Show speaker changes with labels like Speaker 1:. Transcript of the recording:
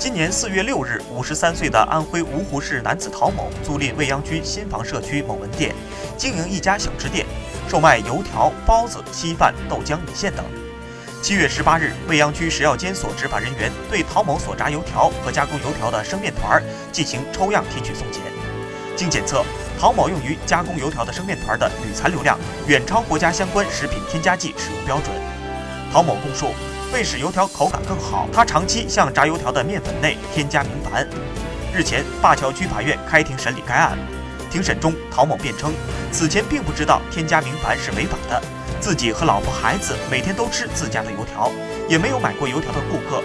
Speaker 1: 今年四月六日，五十三岁的安徽芜湖市男子陶某租赁未央区新房社区某门店，经营一家小吃店，售卖油条、包子、稀饭、豆浆、米线等。七月十八日，未央区食药监所执法人员对陶某所炸油条和加工油条的生面团进行抽样提取送检，经检测，陶某用于加工油条的生面团的铝残留量远超国家相关食品添加剂使用标准。陶某供述。为使油条口感更好，他长期向炸油条的面粉内添加明矾。日前，灞桥区法院开庭审理该案。庭审中，陶某辩称，此前并不知道添加明矾是违法的，自己和老婆孩子每天都吃自家的油条，也没有买过油条的顾客。